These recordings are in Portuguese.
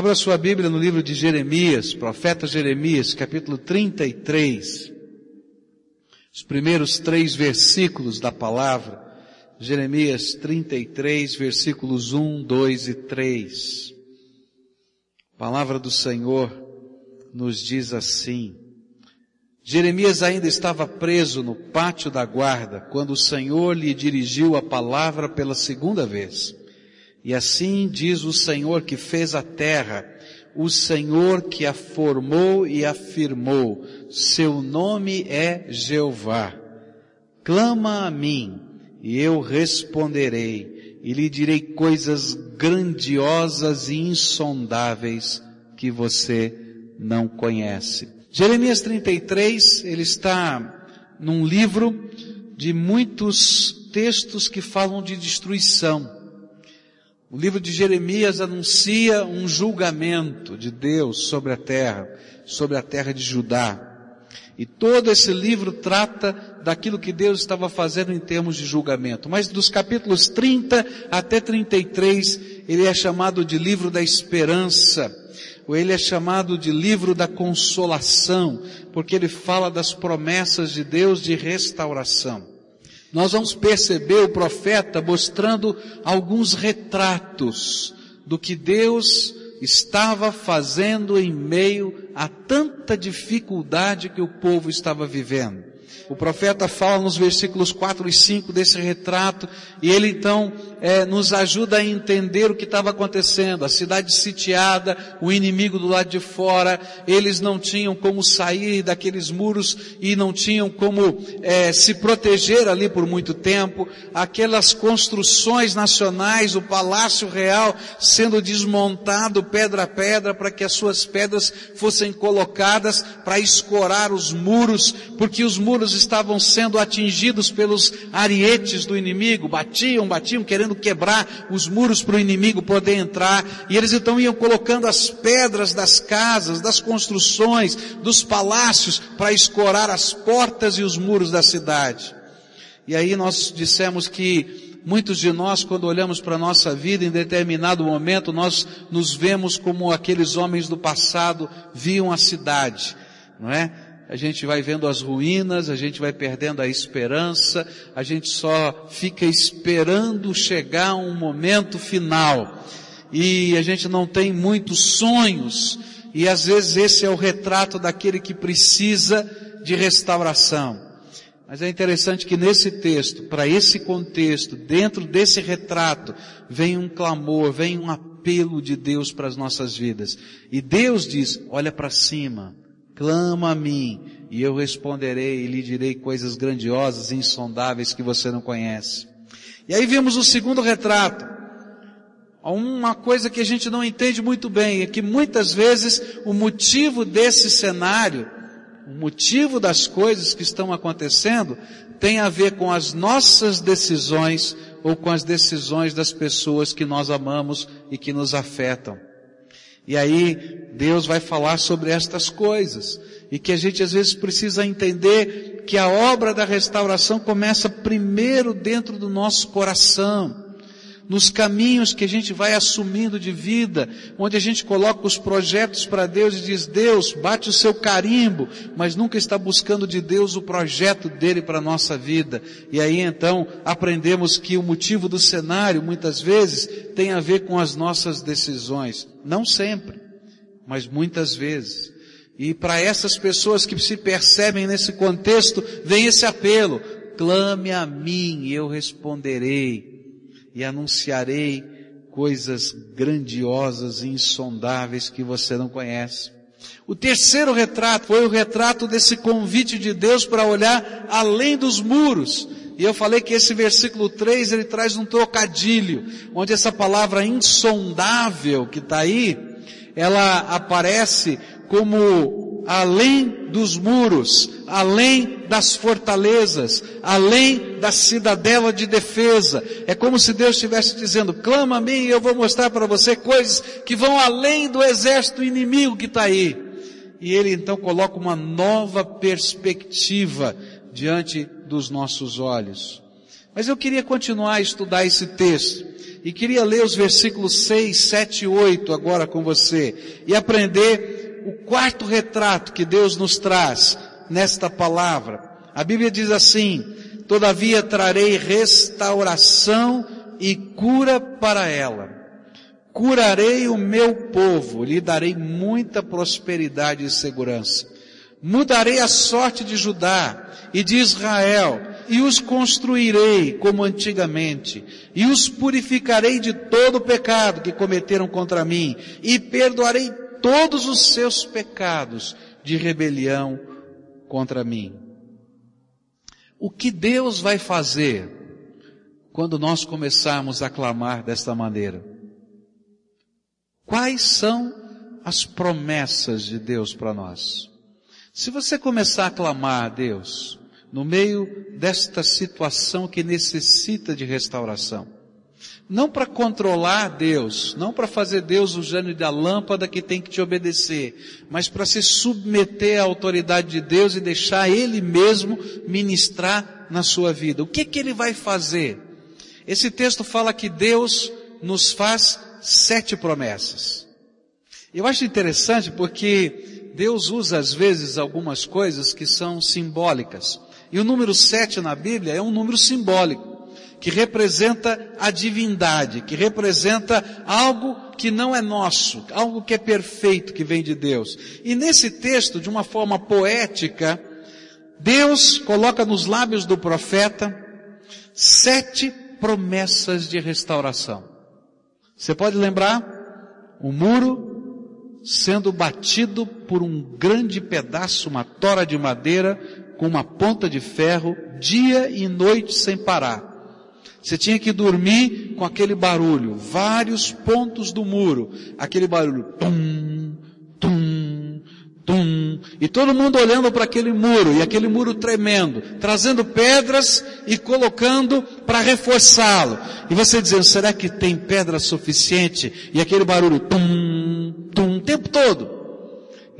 Abra sua Bíblia no livro de Jeremias, profeta Jeremias, capítulo 33. Os primeiros três versículos da palavra. Jeremias 33, versículos 1, 2 e 3. A palavra do Senhor nos diz assim. Jeremias ainda estava preso no pátio da guarda quando o Senhor lhe dirigiu a palavra pela segunda vez. E assim diz o Senhor que fez a terra, o Senhor que a formou e afirmou, seu nome é Jeová. Clama a mim, e eu responderei, e lhe direi coisas grandiosas e insondáveis que você não conhece. Jeremias 33, ele está num livro de muitos textos que falam de destruição. O livro de Jeremias anuncia um julgamento de Deus sobre a terra, sobre a terra de Judá. E todo esse livro trata daquilo que Deus estava fazendo em termos de julgamento. Mas dos capítulos 30 até 33, ele é chamado de livro da esperança, ou ele é chamado de livro da consolação, porque ele fala das promessas de Deus de restauração nós vamos perceber o profeta mostrando alguns retratos do que Deus estava fazendo em meio a tanta dificuldade que o povo estava vivendo. O profeta fala nos versículos 4 e 5 desse retrato, e ele então é, nos ajuda a entender o que estava acontecendo. A cidade sitiada, o inimigo do lado de fora, eles não tinham como sair daqueles muros e não tinham como é, se proteger ali por muito tempo. Aquelas construções nacionais, o palácio real sendo desmontado pedra a pedra para que as suas pedras fossem colocadas para escorar os muros, porque os muros estavam sendo atingidos pelos arietes do inimigo, batiam, batiam, querendo quebrar os muros para o inimigo poder entrar, e eles então iam colocando as pedras das casas, das construções, dos palácios, para escorar as portas e os muros da cidade. E aí nós dissemos que muitos de nós, quando olhamos para a nossa vida, em determinado momento, nós nos vemos como aqueles homens do passado viam a cidade, não é? A gente vai vendo as ruínas, a gente vai perdendo a esperança, a gente só fica esperando chegar um momento final. E a gente não tem muitos sonhos, e às vezes esse é o retrato daquele que precisa de restauração. Mas é interessante que nesse texto, para esse contexto, dentro desse retrato, vem um clamor, vem um apelo de Deus para as nossas vidas. E Deus diz, olha para cima, clama a mim, e eu responderei e lhe direi coisas grandiosas e insondáveis que você não conhece. E aí vimos o segundo retrato. Uma coisa que a gente não entende muito bem é que muitas vezes o motivo desse cenário, o motivo das coisas que estão acontecendo, tem a ver com as nossas decisões ou com as decisões das pessoas que nós amamos e que nos afetam. E aí Deus vai falar sobre estas coisas. E que a gente às vezes precisa entender que a obra da restauração começa primeiro dentro do nosso coração nos caminhos que a gente vai assumindo de vida, onde a gente coloca os projetos para Deus e diz, Deus, bate o seu carimbo, mas nunca está buscando de Deus o projeto dele para a nossa vida. E aí então aprendemos que o motivo do cenário muitas vezes tem a ver com as nossas decisões. Não sempre, mas muitas vezes. E para essas pessoas que se percebem nesse contexto, vem esse apelo, clame a mim e eu responderei e anunciarei coisas grandiosas e insondáveis que você não conhece. O terceiro retrato foi o retrato desse convite de Deus para olhar além dos muros. E eu falei que esse versículo 3 ele traz um trocadilho, onde essa palavra insondável que está aí, ela aparece como além dos muros, além das fortalezas, além da cidadela de defesa. É como se Deus estivesse dizendo, clama a mim e eu vou mostrar para você coisas que vão além do exército inimigo que está aí. E ele então coloca uma nova perspectiva diante dos nossos olhos. Mas eu queria continuar a estudar esse texto e queria ler os versículos 6, 7 e 8 agora com você e aprender o quarto retrato que Deus nos traz nesta palavra. A Bíblia diz assim, todavia trarei restauração e cura para ela. Curarei o meu povo, lhe darei muita prosperidade e segurança. Mudarei a sorte de Judá e de Israel, e os construirei como antigamente, e os purificarei de todo o pecado que cometeram contra mim, e perdoarei todos os seus pecados de rebelião contra mim. O que Deus vai fazer quando nós começarmos a clamar desta maneira? Quais são as promessas de Deus para nós? Se você começar a clamar a Deus, no meio desta situação que necessita de restauração, não para controlar Deus, não para fazer Deus o gênio da lâmpada que tem que te obedecer, mas para se submeter à autoridade de Deus e deixar Ele mesmo ministrar na sua vida. O que que Ele vai fazer? Esse texto fala que Deus nos faz sete promessas. Eu acho interessante porque Deus usa às vezes algumas coisas que são simbólicas. E o número sete na Bíblia é um número simbólico, que representa a divindade, que representa algo que não é nosso, algo que é perfeito, que vem de Deus. E nesse texto, de uma forma poética, Deus coloca nos lábios do profeta sete promessas de restauração. Você pode lembrar? O muro sendo batido por um grande pedaço, uma tora de madeira, com uma ponta de ferro, dia e noite sem parar. Você tinha que dormir com aquele barulho, vários pontos do muro, aquele barulho, tum, tum, tum, e todo mundo olhando para aquele muro, e aquele muro tremendo, trazendo pedras e colocando para reforçá-lo. E você dizendo, será que tem pedra suficiente? E aquele barulho, tum, tum, o tempo todo.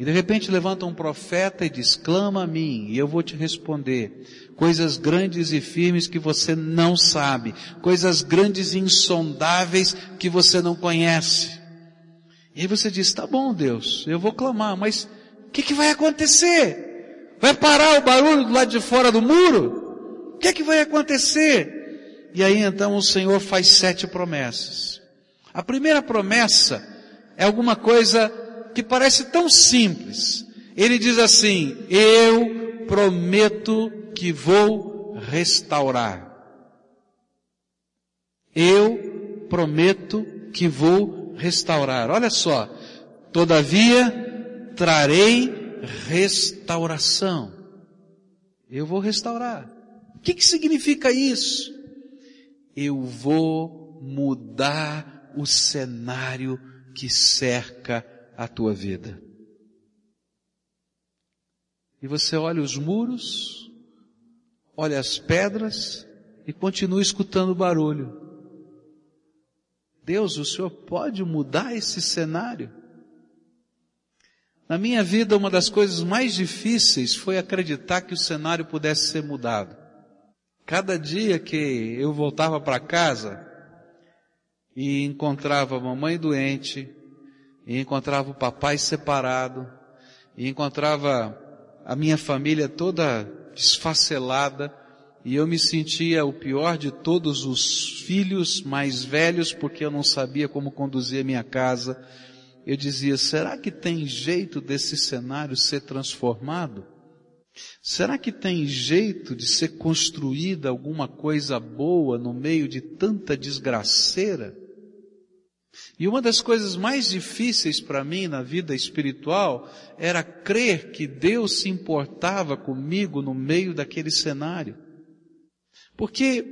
E de repente levanta um profeta e diz, clama a mim, e eu vou te responder. Coisas grandes e firmes que você não sabe. Coisas grandes e insondáveis que você não conhece. E aí você diz, tá bom Deus, eu vou clamar, mas o que, que vai acontecer? Vai parar o barulho do lado de fora do muro? O que, que vai acontecer? E aí então o Senhor faz sete promessas. A primeira promessa é alguma coisa que parece tão simples. Ele diz assim, eu prometo que vou restaurar. Eu prometo que vou restaurar. Olha só, todavia trarei restauração. Eu vou restaurar. O que, que significa isso? Eu vou mudar o cenário que cerca a tua vida. E você olha os muros, olha as pedras e continua escutando o barulho. Deus, o Senhor pode mudar esse cenário? Na minha vida, uma das coisas mais difíceis foi acreditar que o cenário pudesse ser mudado. Cada dia que eu voltava para casa e encontrava a mamãe doente, e encontrava o papai separado, e encontrava a minha família toda desfacelada, e eu me sentia o pior de todos os filhos mais velhos, porque eu não sabia como conduzir a minha casa, eu dizia, será que tem jeito desse cenário ser transformado? Será que tem jeito de ser construída alguma coisa boa no meio de tanta desgraceira? E uma das coisas mais difíceis para mim na vida espiritual era crer que Deus se importava comigo no meio daquele cenário. Porque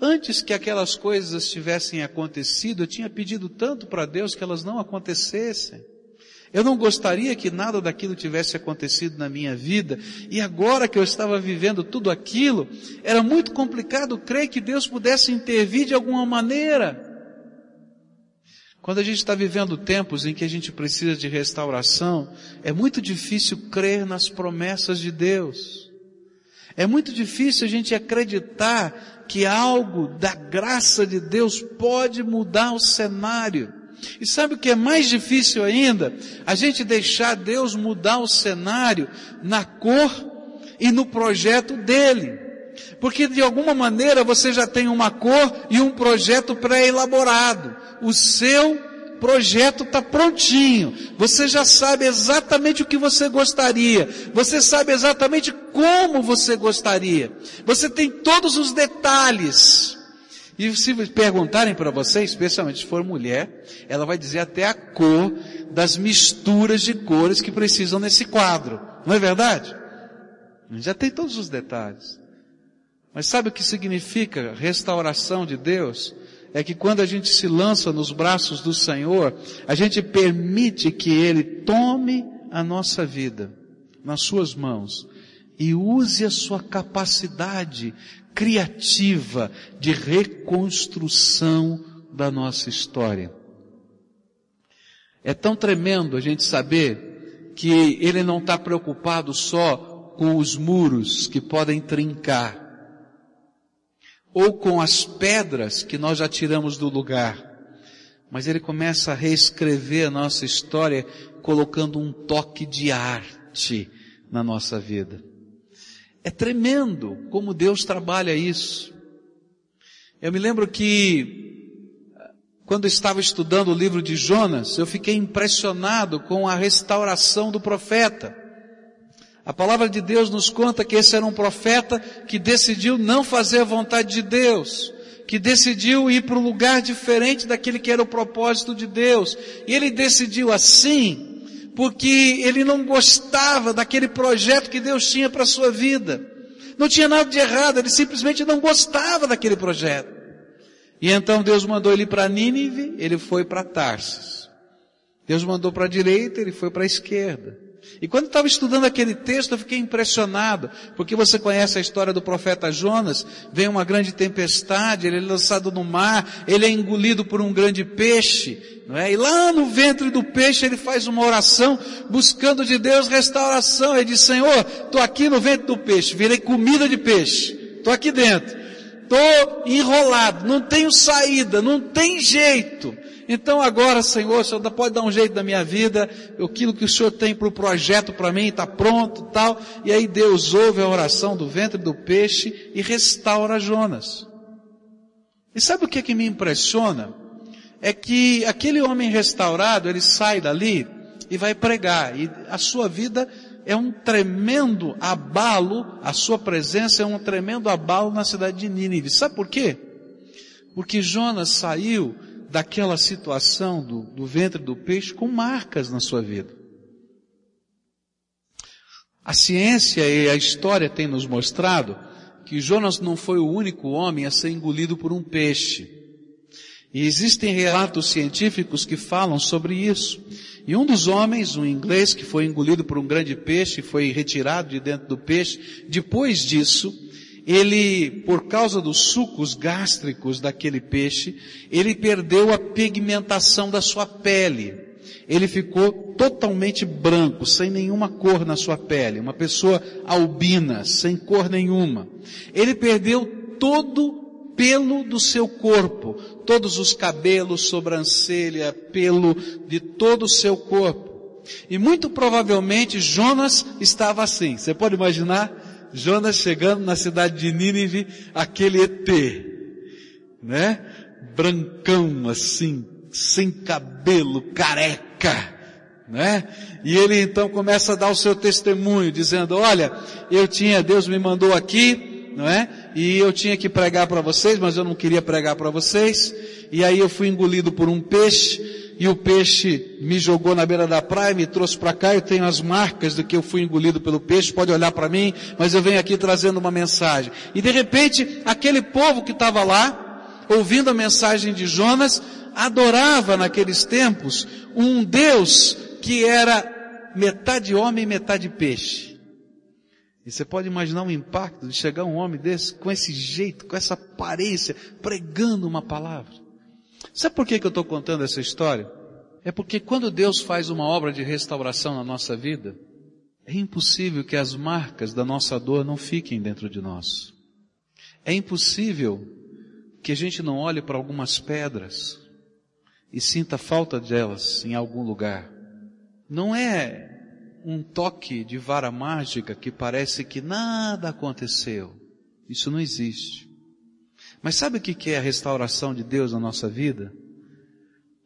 antes que aquelas coisas tivessem acontecido, eu tinha pedido tanto para Deus que elas não acontecessem. Eu não gostaria que nada daquilo tivesse acontecido na minha vida, e agora que eu estava vivendo tudo aquilo, era muito complicado crer que Deus pudesse intervir de alguma maneira. Quando a gente está vivendo tempos em que a gente precisa de restauração, é muito difícil crer nas promessas de Deus. É muito difícil a gente acreditar que algo da graça de Deus pode mudar o cenário. E sabe o que é mais difícil ainda? A gente deixar Deus mudar o cenário na cor e no projeto dele. Porque de alguma maneira você já tem uma cor e um projeto pré-elaborado. O seu projeto está prontinho. Você já sabe exatamente o que você gostaria. Você sabe exatamente como você gostaria. Você tem todos os detalhes. E se perguntarem para você, especialmente se for mulher, ela vai dizer até a cor das misturas de cores que precisam nesse quadro. Não é verdade? Já tem todos os detalhes. Mas sabe o que significa restauração de Deus? É que quando a gente se lança nos braços do Senhor, a gente permite que Ele tome a nossa vida nas suas mãos e use a sua capacidade criativa de reconstrução da nossa história. É tão tremendo a gente saber que Ele não está preocupado só com os muros que podem trincar, ou com as pedras que nós já tiramos do lugar, mas Ele começa a reescrever a nossa história colocando um toque de arte na nossa vida. É tremendo como Deus trabalha isso. Eu me lembro que, quando estava estudando o livro de Jonas, eu fiquei impressionado com a restauração do profeta. A palavra de Deus nos conta que esse era um profeta que decidiu não fazer a vontade de Deus, que decidiu ir para um lugar diferente daquele que era o propósito de Deus. E ele decidiu assim porque ele não gostava daquele projeto que Deus tinha para a sua vida. Não tinha nada de errado, ele simplesmente não gostava daquele projeto. E então Deus mandou ele para Nínive, ele foi para Tarsis. Deus mandou para a direita, ele foi para a esquerda. E quando estava estudando aquele texto, eu fiquei impressionado, porque você conhece a história do profeta Jonas, vem uma grande tempestade, ele é lançado no mar, ele é engolido por um grande peixe, não é? E lá no ventre do peixe ele faz uma oração, buscando de Deus restauração. Ele diz, Senhor, estou aqui no ventre do peixe, virei comida de peixe, estou aqui dentro, estou enrolado, não tenho saída, não tem jeito. Então agora, Senhor, o Senhor pode dar um jeito na minha vida, aquilo que o Senhor tem para o projeto para mim está pronto tal. E aí Deus ouve a oração do ventre do peixe e restaura Jonas. E sabe o que, que me impressiona? É que aquele homem restaurado, ele sai dali e vai pregar. E a sua vida é um tremendo abalo, a sua presença é um tremendo abalo na cidade de Nínive. Sabe por quê? Porque Jonas saiu daquela situação do, do ventre do peixe com marcas na sua vida. A ciência e a história têm nos mostrado que Jonas não foi o único homem a ser engolido por um peixe. E existem relatos científicos que falam sobre isso. E um dos homens, um inglês que foi engolido por um grande peixe, foi retirado de dentro do peixe, depois disso, ele, por causa dos sucos gástricos daquele peixe, ele perdeu a pigmentação da sua pele. Ele ficou totalmente branco, sem nenhuma cor na sua pele. Uma pessoa albina, sem cor nenhuma. Ele perdeu todo pelo do seu corpo, todos os cabelos, sobrancelha, pelo de todo o seu corpo. E muito provavelmente Jonas estava assim. Você pode imaginar? Jonas chegando na cidade de Nínive, aquele ET, né? Brancão assim, sem cabelo, careca, né? E ele então começa a dar o seu testemunho, dizendo, olha, eu tinha, Deus me mandou aqui, não é? E eu tinha que pregar para vocês, mas eu não queria pregar para vocês. E aí eu fui engolido por um peixe, e o peixe me jogou na beira da praia, me trouxe para cá, eu tenho as marcas de que eu fui engolido pelo peixe, pode olhar para mim, mas eu venho aqui trazendo uma mensagem. E de repente, aquele povo que estava lá, ouvindo a mensagem de Jonas, adorava naqueles tempos um Deus que era metade homem e metade peixe. E você pode imaginar o impacto de chegar um homem desse, com esse jeito, com essa aparência, pregando uma palavra. Sabe por que, que eu estou contando essa história? É porque quando Deus faz uma obra de restauração na nossa vida, é impossível que as marcas da nossa dor não fiquem dentro de nós. É impossível que a gente não olhe para algumas pedras e sinta falta delas em algum lugar. Não é um toque de vara mágica que parece que nada aconteceu. Isso não existe. Mas sabe o que é a restauração de Deus na nossa vida?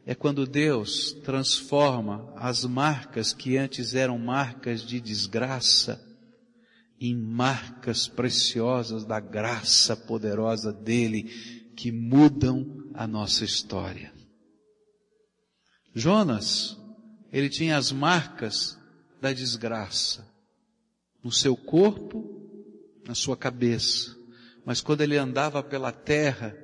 É quando Deus transforma as marcas que antes eram marcas de desgraça em marcas preciosas da graça poderosa dele que mudam a nossa história. Jonas, ele tinha as marcas da desgraça no seu corpo, na sua cabeça. Mas quando ele andava pela terra,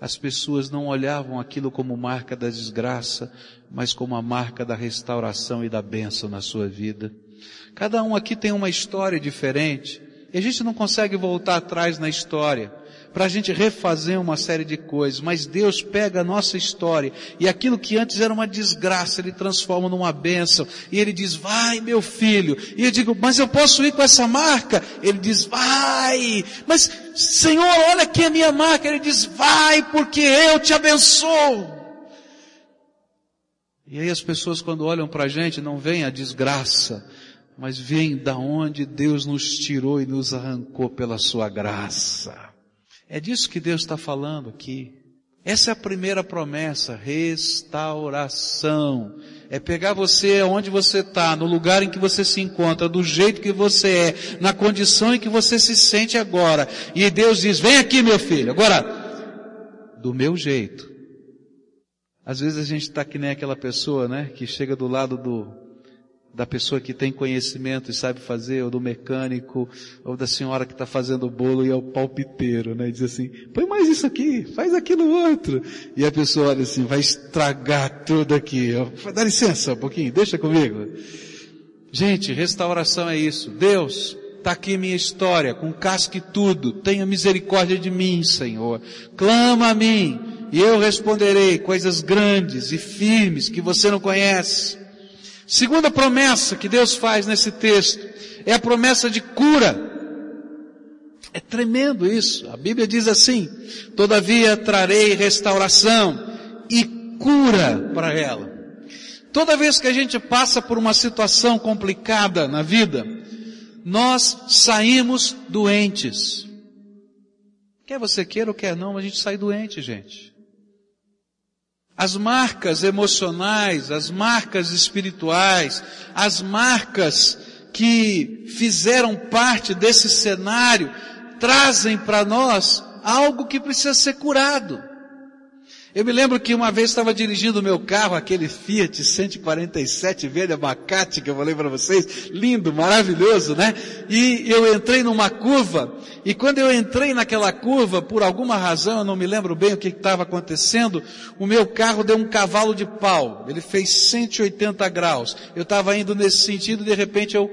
as pessoas não olhavam aquilo como marca da desgraça, mas como a marca da restauração e da bênção na sua vida. Cada um aqui tem uma história diferente, e a gente não consegue voltar atrás na história para a gente refazer uma série de coisas, mas Deus pega a nossa história e aquilo que antes era uma desgraça, Ele transforma numa bênção e Ele diz, vai meu filho, e eu digo, mas eu posso ir com essa marca? Ele diz, vai, mas Senhor, olha aqui a minha marca, Ele diz, vai porque eu te abençoo. E aí as pessoas quando olham para a gente não veem a desgraça, mas veem da onde Deus nos tirou e nos arrancou pela sua graça. É disso que Deus está falando aqui. Essa é a primeira promessa, restauração. É pegar você onde você está, no lugar em que você se encontra, do jeito que você é, na condição em que você se sente agora. E Deus diz, vem aqui meu filho, agora, do meu jeito. Às vezes a gente está que nem aquela pessoa, né, que chega do lado do, da pessoa que tem conhecimento e sabe fazer, ou do mecânico, ou da senhora que está fazendo o bolo e é o palpiteiro, né? E diz assim, põe mais isso aqui, faz aquilo outro. E a pessoa olha assim, vai estragar tudo aqui. Dá licença um pouquinho, deixa comigo. Gente, restauração é isso. Deus, está aqui minha história, com casca e tudo. Tenha misericórdia de mim, Senhor. Clama a mim, e eu responderei coisas grandes e firmes que você não conhece. Segunda promessa que Deus faz nesse texto é a promessa de cura. É tremendo isso. A Bíblia diz assim: Todavia trarei restauração e cura para ela. Toda vez que a gente passa por uma situação complicada na vida, nós saímos doentes. Quer você queira ou quer não, a gente sai doente, gente. As marcas emocionais, as marcas espirituais, as marcas que fizeram parte desse cenário, trazem para nós algo que precisa ser curado. Eu me lembro que uma vez estava dirigindo o meu carro, aquele Fiat 147 verde abacate que eu falei para vocês, lindo, maravilhoso, né? E eu entrei numa curva, e quando eu entrei naquela curva, por alguma razão, eu não me lembro bem o que estava acontecendo, o meu carro deu um cavalo de pau. Ele fez 180 graus. Eu estava indo nesse sentido, de repente eu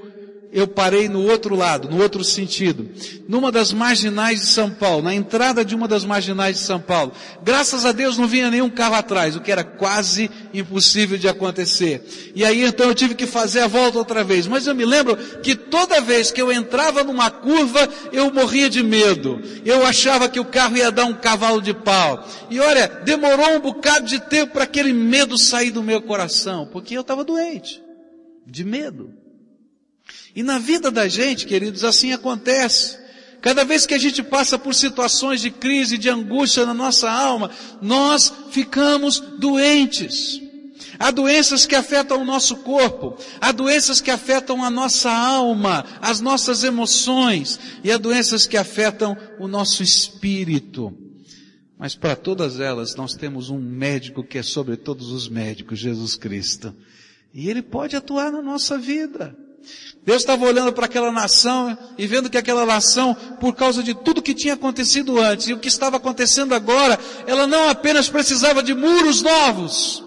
eu parei no outro lado, no outro sentido, numa das marginais de São Paulo, na entrada de uma das marginais de São Paulo. Graças a Deus não vinha nenhum carro atrás, o que era quase impossível de acontecer. E aí então eu tive que fazer a volta outra vez. Mas eu me lembro que toda vez que eu entrava numa curva, eu morria de medo. Eu achava que o carro ia dar um cavalo de pau. E olha, demorou um bocado de tempo para aquele medo sair do meu coração, porque eu estava doente, de medo. E na vida da gente, queridos, assim acontece. Cada vez que a gente passa por situações de crise, de angústia na nossa alma, nós ficamos doentes. Há doenças que afetam o nosso corpo, há doenças que afetam a nossa alma, as nossas emoções, e há doenças que afetam o nosso espírito. Mas para todas elas nós temos um médico que é sobre todos os médicos, Jesus Cristo. E Ele pode atuar na nossa vida. Deus estava olhando para aquela nação e vendo que aquela nação, por causa de tudo que tinha acontecido antes e o que estava acontecendo agora, ela não apenas precisava de muros novos,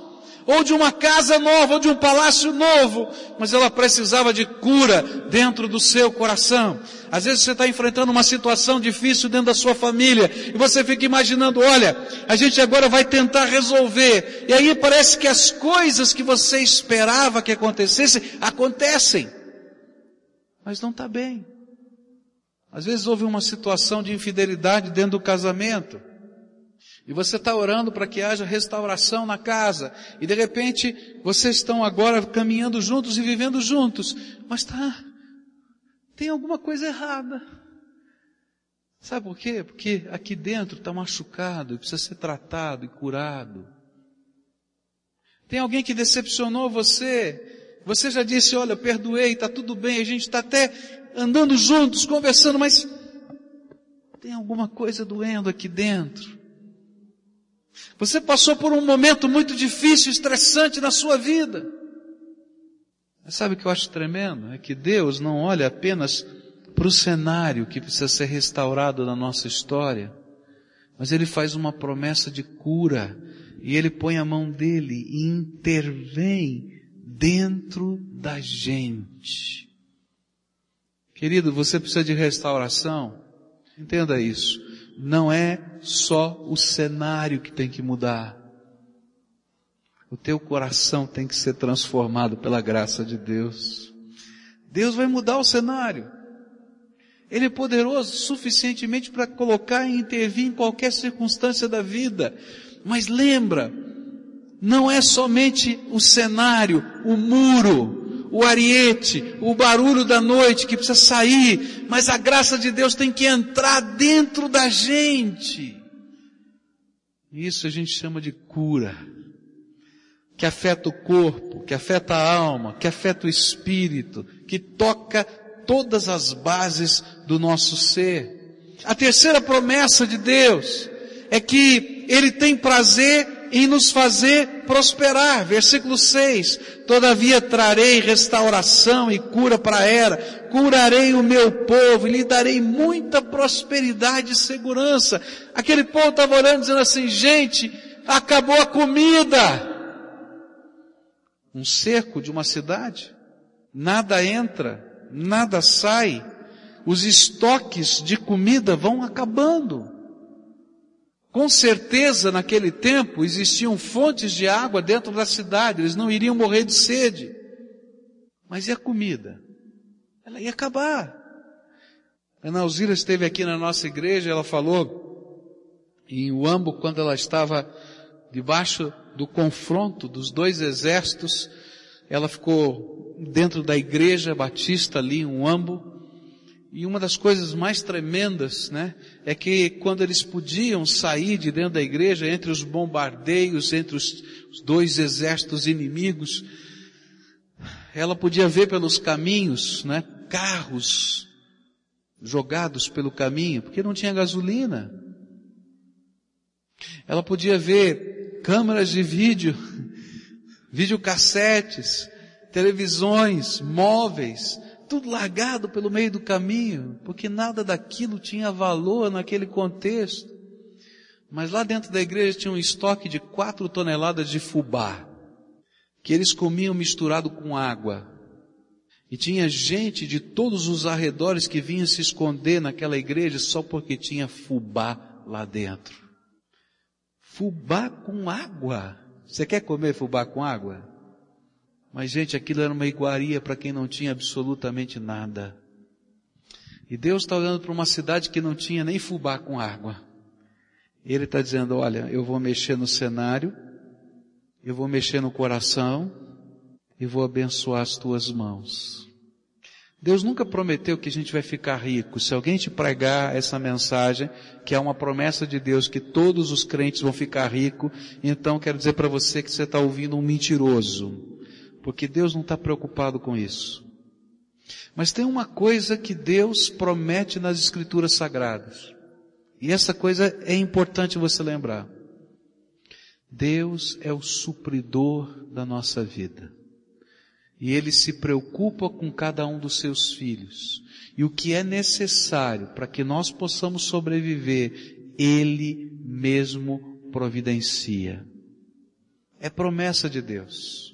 ou de uma casa nova, ou de um palácio novo, mas ela precisava de cura dentro do seu coração. Às vezes você está enfrentando uma situação difícil dentro da sua família e você fica imaginando, olha, a gente agora vai tentar resolver. E aí parece que as coisas que você esperava que acontecessem, acontecem mas não está bem. Às vezes houve uma situação de infidelidade dentro do casamento. E você está orando para que haja restauração na casa. E de repente, vocês estão agora caminhando juntos e vivendo juntos. Mas tá, tem alguma coisa errada. Sabe por quê? Porque aqui dentro está machucado e precisa ser tratado e curado. Tem alguém que decepcionou você. Você já disse, olha, perdoei, está tudo bem, a gente está até andando juntos, conversando, mas tem alguma coisa doendo aqui dentro. Você passou por um momento muito difícil, estressante na sua vida. Mas sabe o que eu acho tremendo? É que Deus não olha apenas para o cenário que precisa ser restaurado na nossa história, mas Ele faz uma promessa de cura e Ele põe a mão dele e intervém dentro da gente. Querido, você precisa de restauração. Entenda isso. Não é só o cenário que tem que mudar. O teu coração tem que ser transformado pela graça de Deus. Deus vai mudar o cenário. Ele é poderoso suficientemente para colocar e intervir em qualquer circunstância da vida. Mas lembra, não é somente o cenário, o muro, o ariete, o barulho da noite que precisa sair, mas a graça de Deus tem que entrar dentro da gente. Isso a gente chama de cura, que afeta o corpo, que afeta a alma, que afeta o espírito, que toca todas as bases do nosso ser. A terceira promessa de Deus é que Ele tem prazer em nos fazer prosperar. Versículo 6. Todavia trarei restauração e cura para a era, curarei o meu povo e lhe darei muita prosperidade e segurança. Aquele povo estava orando dizendo assim, gente, acabou a comida. Um cerco de uma cidade, nada entra, nada sai, os estoques de comida vão acabando. Com certeza, naquele tempo, existiam fontes de água dentro da cidade, eles não iriam morrer de sede. Mas e a comida? Ela ia acabar. Ana Alzira esteve aqui na nossa igreja, ela falou em Uambo, quando ela estava debaixo do confronto dos dois exércitos, ela ficou dentro da igreja batista ali em Uambo, e uma das coisas mais tremendas, né, é que quando eles podiam sair de dentro da igreja, entre os bombardeios, entre os, dois exércitos inimigos, ela podia ver pelos caminhos, né, carros jogados pelo caminho, porque não tinha gasolina. Ela podia ver câmeras de vídeo, videocassetes, televisões, móveis, tudo largado pelo meio do caminho, porque nada daquilo tinha valor naquele contexto. Mas lá dentro da igreja tinha um estoque de quatro toneladas de fubá, que eles comiam misturado com água. E tinha gente de todos os arredores que vinha se esconder naquela igreja só porque tinha fubá lá dentro. Fubá com água. Você quer comer fubá com água? Mas, gente, aquilo era uma iguaria para quem não tinha absolutamente nada. E Deus está olhando para uma cidade que não tinha nem fubá com água. Ele está dizendo, olha, eu vou mexer no cenário, eu vou mexer no coração, e vou abençoar as tuas mãos. Deus nunca prometeu que a gente vai ficar rico. Se alguém te pregar essa mensagem, que é uma promessa de Deus que todos os crentes vão ficar ricos, então quero dizer para você que você está ouvindo um mentiroso porque Deus não está preocupado com isso. Mas tem uma coisa que Deus promete nas Escrituras Sagradas. E essa coisa é importante você lembrar. Deus é o supridor da nossa vida. E Ele se preocupa com cada um dos seus filhos. E o que é necessário para que nós possamos sobreviver, Ele mesmo providencia. É promessa de Deus.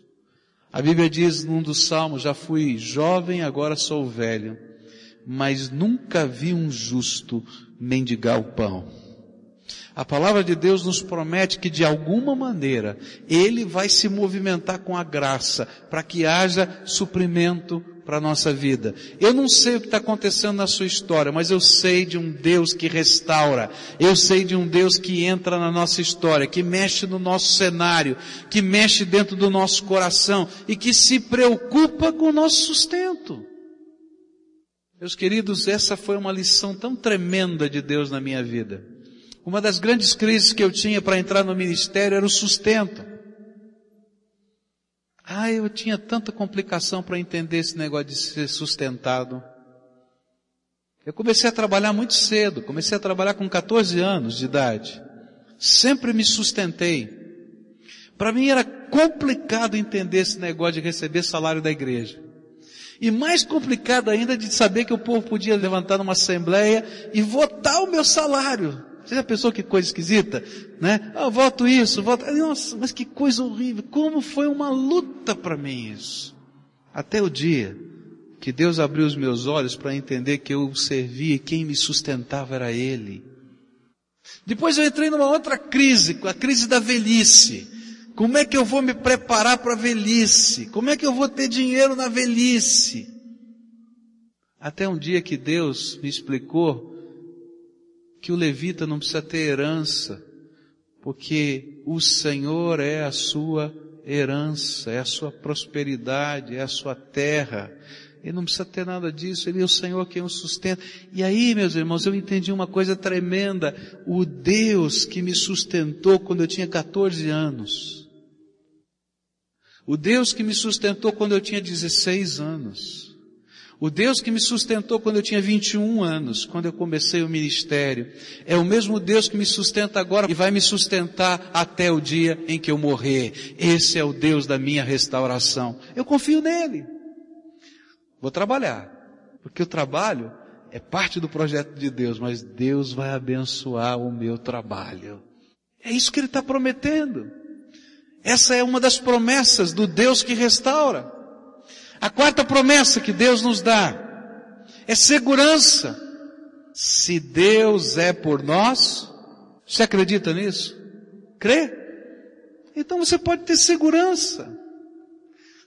A Bíblia diz num dos salmos, já fui jovem, agora sou velho, mas nunca vi um justo mendigar o pão. A palavra de Deus nos promete que de alguma maneira Ele vai se movimentar com a graça para que haja suprimento para a nossa vida. Eu não sei o que está acontecendo na sua história, mas eu sei de um Deus que restaura. Eu sei de um Deus que entra na nossa história, que mexe no nosso cenário, que mexe dentro do nosso coração e que se preocupa com o nosso sustento. Meus queridos, essa foi uma lição tão tremenda de Deus na minha vida. Uma das grandes crises que eu tinha para entrar no ministério era o sustento. Ah, eu tinha tanta complicação para entender esse negócio de ser sustentado. Eu comecei a trabalhar muito cedo, comecei a trabalhar com 14 anos de idade. Sempre me sustentei. Para mim era complicado entender esse negócio de receber salário da igreja. E mais complicado ainda de saber que o povo podia levantar numa assembleia e votar o meu salário. Você já pensou que coisa esquisita? Né? Ah, voto isso, voto. Nossa, mas que coisa horrível. Como foi uma luta para mim isso. Até o dia que Deus abriu os meus olhos para entender que eu servia e quem me sustentava era Ele. Depois eu entrei numa outra crise, a crise da velhice. Como é que eu vou me preparar para a velhice? Como é que eu vou ter dinheiro na velhice? Até um dia que Deus me explicou que o levita não precisa ter herança, porque o Senhor é a sua herança, é a sua prosperidade, é a sua terra. Ele não precisa ter nada disso, ele é o Senhor quem o sustenta. E aí, meus irmãos, eu entendi uma coisa tremenda. O Deus que me sustentou quando eu tinha 14 anos. O Deus que me sustentou quando eu tinha 16 anos. O Deus que me sustentou quando eu tinha 21 anos, quando eu comecei o ministério, é o mesmo Deus que me sustenta agora e vai me sustentar até o dia em que eu morrer. Esse é o Deus da minha restauração. Eu confio nele. Vou trabalhar, porque o trabalho é parte do projeto de Deus, mas Deus vai abençoar o meu trabalho. É isso que ele está prometendo. Essa é uma das promessas do Deus que restaura. A quarta promessa que Deus nos dá é segurança. Se Deus é por nós, você acredita nisso? Crê? Então você pode ter segurança.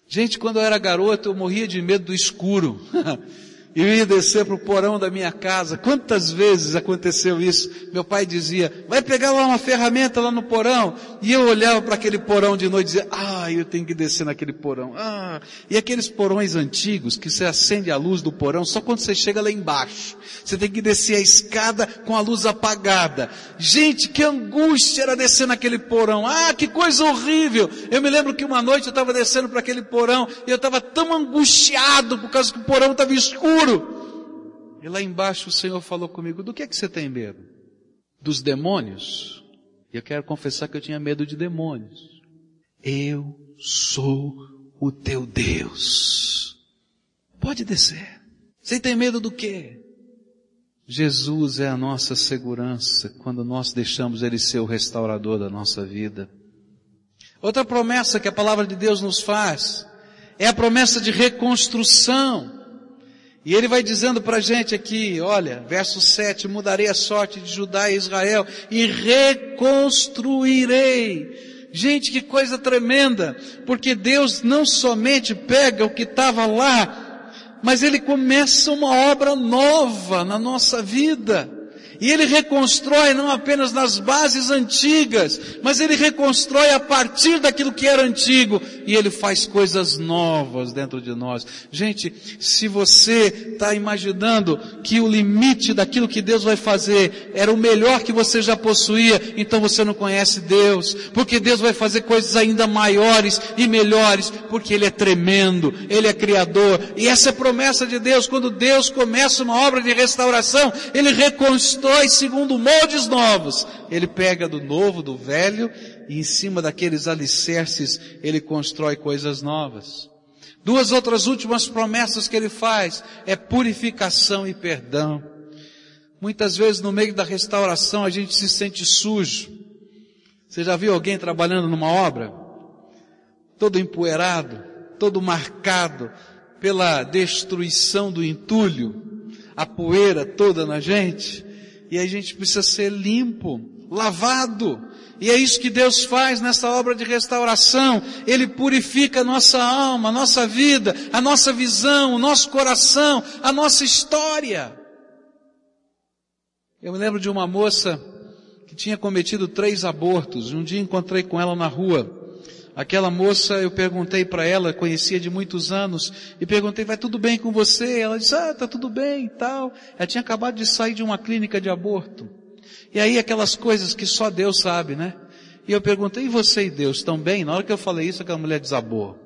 Gente, quando eu era garoto, eu morria de medo do escuro. Eu ia descer para o porão da minha casa. Quantas vezes aconteceu isso? Meu pai dizia, vai pegar lá uma ferramenta lá no porão. E eu olhava para aquele porão de noite e dizia, ah, eu tenho que descer naquele porão. Ah, e aqueles porões antigos que você acende a luz do porão só quando você chega lá embaixo. Você tem que descer a escada com a luz apagada. Gente, que angústia era descer naquele porão. Ah, que coisa horrível. Eu me lembro que uma noite eu estava descendo para aquele porão e eu estava tão angustiado por causa que o porão estava escuro escuro. E lá embaixo o Senhor falou comigo, do que é que você tem medo? Dos demônios? E eu quero confessar que eu tinha medo de demônios. Eu sou o teu Deus. Pode descer. Você tem medo do quê? Jesus é a nossa segurança quando nós deixamos Ele ser o restaurador da nossa vida. Outra promessa que a palavra de Deus nos faz é a promessa de reconstrução. E ele vai dizendo para a gente aqui, olha, verso 7, mudarei a sorte de Judá e Israel e reconstruirei. Gente, que coisa tremenda, porque Deus não somente pega o que estava lá, mas Ele começa uma obra nova na nossa vida. E ele reconstrói não apenas nas bases antigas, mas ele reconstrói a partir daquilo que era antigo. E ele faz coisas novas dentro de nós. Gente, se você está imaginando que o limite daquilo que Deus vai fazer era o melhor que você já possuía, então você não conhece Deus. Porque Deus vai fazer coisas ainda maiores e melhores, porque Ele é tremendo, Ele é criador. E essa é a promessa de Deus. Quando Deus começa uma obra de restauração, Ele reconstrói constrói segundo moldes novos. Ele pega do novo, do velho, e em cima daqueles alicerces ele constrói coisas novas. Duas outras últimas promessas que ele faz é purificação e perdão. Muitas vezes no meio da restauração a gente se sente sujo. Você já viu alguém trabalhando numa obra? Todo empoeirado, todo marcado pela destruição do entulho, a poeira toda na gente e a gente precisa ser limpo, lavado. E é isso que Deus faz nessa obra de restauração. Ele purifica a nossa alma, a nossa vida, a nossa visão, o nosso coração, a nossa história. Eu me lembro de uma moça que tinha cometido três abortos. Um dia encontrei com ela na rua. Aquela moça, eu perguntei para ela, conhecia de muitos anos, e perguntei, vai tudo bem com você? Ela disse, ah, tá tudo bem e tal. Ela tinha acabado de sair de uma clínica de aborto. E aí aquelas coisas que só Deus sabe, né? E eu perguntei, e você e Deus estão bem? Na hora que eu falei isso, aquela mulher desabou.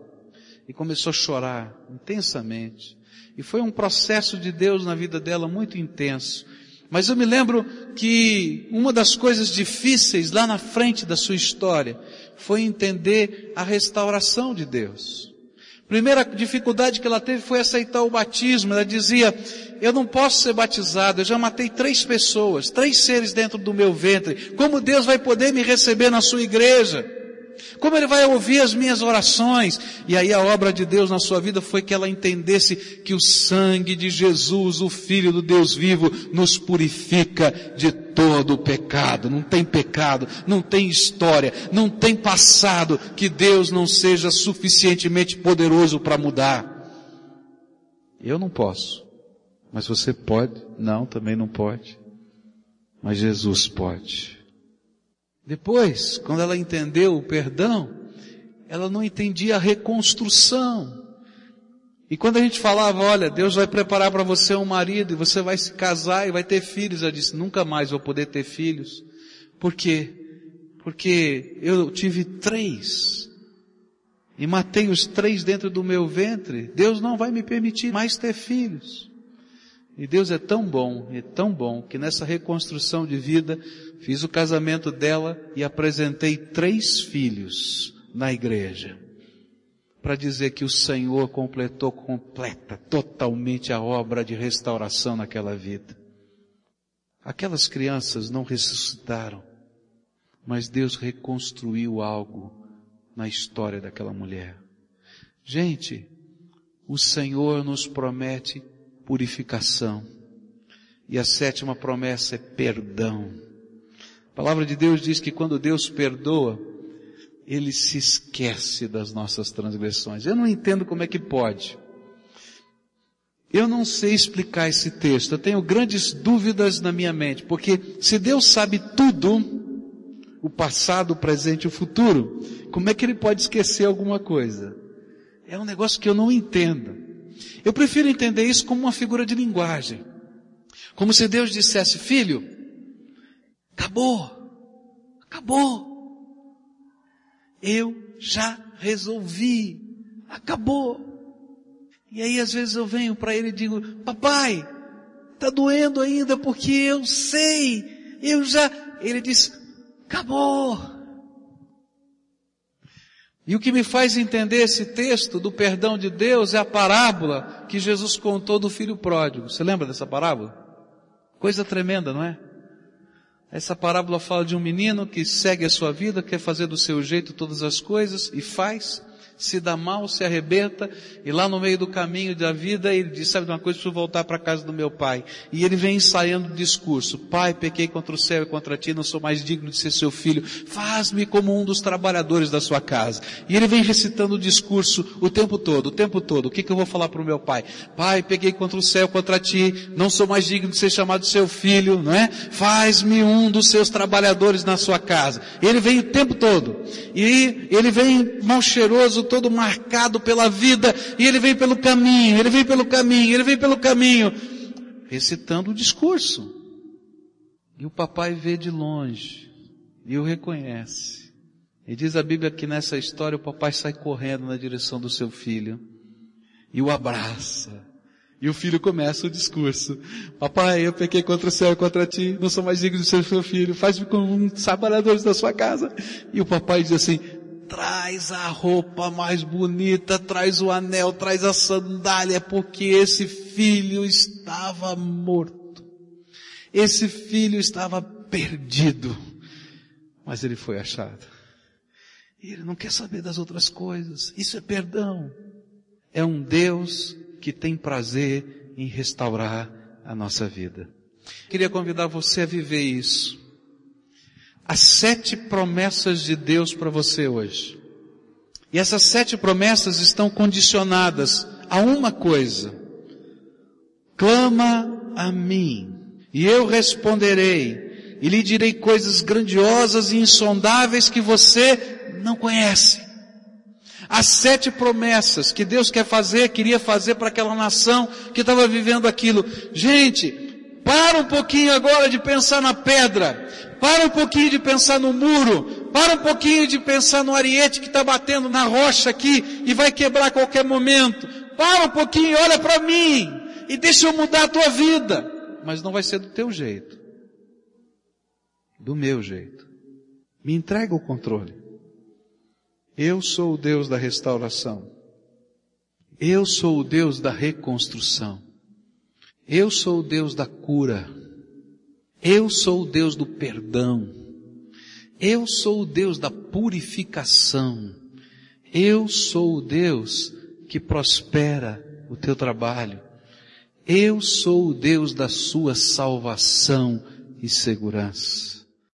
E começou a chorar intensamente. E foi um processo de Deus na vida dela muito intenso. Mas eu me lembro que uma das coisas difíceis lá na frente da sua história foi entender a restauração de Deus. Primeira dificuldade que ela teve foi aceitar o batismo. Ela dizia, eu não posso ser batizado, eu já matei três pessoas, três seres dentro do meu ventre. Como Deus vai poder me receber na sua igreja? Como Ele vai ouvir as minhas orações? E aí a obra de Deus na sua vida foi que ela entendesse que o sangue de Jesus, o Filho do Deus vivo, nos purifica de todo o pecado. Não tem pecado, não tem história, não tem passado que Deus não seja suficientemente poderoso para mudar. Eu não posso. Mas você pode? Não, também não pode. Mas Jesus pode. Depois, quando ela entendeu o perdão, ela não entendia a reconstrução. E quando a gente falava, olha, Deus vai preparar para você um marido e você vai se casar e vai ter filhos, ela disse, nunca mais vou poder ter filhos. Por quê? Porque eu tive três e matei os três dentro do meu ventre. Deus não vai me permitir mais ter filhos. E Deus é tão bom, é tão bom, que nessa reconstrução de vida, fiz o casamento dela e apresentei três filhos na igreja. Para dizer que o Senhor completou completa, totalmente a obra de restauração naquela vida. Aquelas crianças não ressuscitaram, mas Deus reconstruiu algo na história daquela mulher. Gente, o Senhor nos promete purificação. E a sétima promessa é perdão. A palavra de Deus diz que quando Deus perdoa, Ele se esquece das nossas transgressões. Eu não entendo como é que pode. Eu não sei explicar esse texto. Eu tenho grandes dúvidas na minha mente, porque se Deus sabe tudo, o passado, o presente e o futuro, como é que Ele pode esquecer alguma coisa? É um negócio que eu não entendo. Eu prefiro entender isso como uma figura de linguagem. Como se Deus dissesse, filho, acabou, acabou. Eu já resolvi, acabou. E aí às vezes eu venho para ele e digo, papai, tá doendo ainda porque eu sei, eu já, ele diz, acabou. E o que me faz entender esse texto do perdão de Deus é a parábola que Jesus contou do filho pródigo. Você lembra dessa parábola? Coisa tremenda, não é? Essa parábola fala de um menino que segue a sua vida, quer fazer do seu jeito todas as coisas e faz se dá mal, se arrebenta, e lá no meio do caminho da vida ele diz, sabe de uma coisa, preciso voltar para a casa do meu pai. E ele vem ensaiando o discurso, pai, pequei contra o céu e contra ti, não sou mais digno de ser seu filho, faz-me como um dos trabalhadores da sua casa. E ele vem recitando o discurso o tempo todo, o tempo todo. O que, que eu vou falar para o meu pai? Pai, peguei contra o céu, contra ti, não sou mais digno de ser chamado seu filho, não é? Faz-me um dos seus trabalhadores na sua casa. Ele vem o tempo todo. E ele vem mal cheiroso todo marcado pela vida, e ele vem pelo caminho, ele vem pelo caminho, ele vem pelo caminho, recitando o discurso. E o papai vê de longe, e o reconhece. E diz a Bíblia que nessa história o papai sai correndo na direção do seu filho, e o abraça. E o filho começa o discurso. Papai, eu pequei contra o céu e contra ti, não sou mais digno de ser seu filho, faz-me como um trabalhador da sua casa. E o papai diz assim, traz a roupa mais bonita, traz o anel, traz a sandália, porque esse filho estava morto. Esse filho estava perdido, mas ele foi achado. E ele não quer saber das outras coisas. Isso é perdão. É um Deus que tem prazer em restaurar a nossa vida. Queria convidar você a viver isso as sete promessas de Deus para você hoje. E essas sete promessas estão condicionadas a uma coisa. Clama a mim, e eu responderei, e lhe direi coisas grandiosas e insondáveis que você não conhece. As sete promessas que Deus quer fazer, queria fazer para aquela nação que estava vivendo aquilo. Gente, para um pouquinho agora de pensar na pedra. Para um pouquinho de pensar no muro. Para um pouquinho de pensar no ariete que está batendo na rocha aqui e vai quebrar a qualquer momento. Para um pouquinho, olha para mim e deixa eu mudar a tua vida. Mas não vai ser do teu jeito. Do meu jeito. Me entrega o controle. Eu sou o Deus da restauração. Eu sou o Deus da reconstrução. Eu sou o Deus da cura. Eu sou o Deus do perdão. Eu sou o Deus da purificação. Eu sou o Deus que prospera o teu trabalho. Eu sou o Deus da sua salvação e segurança.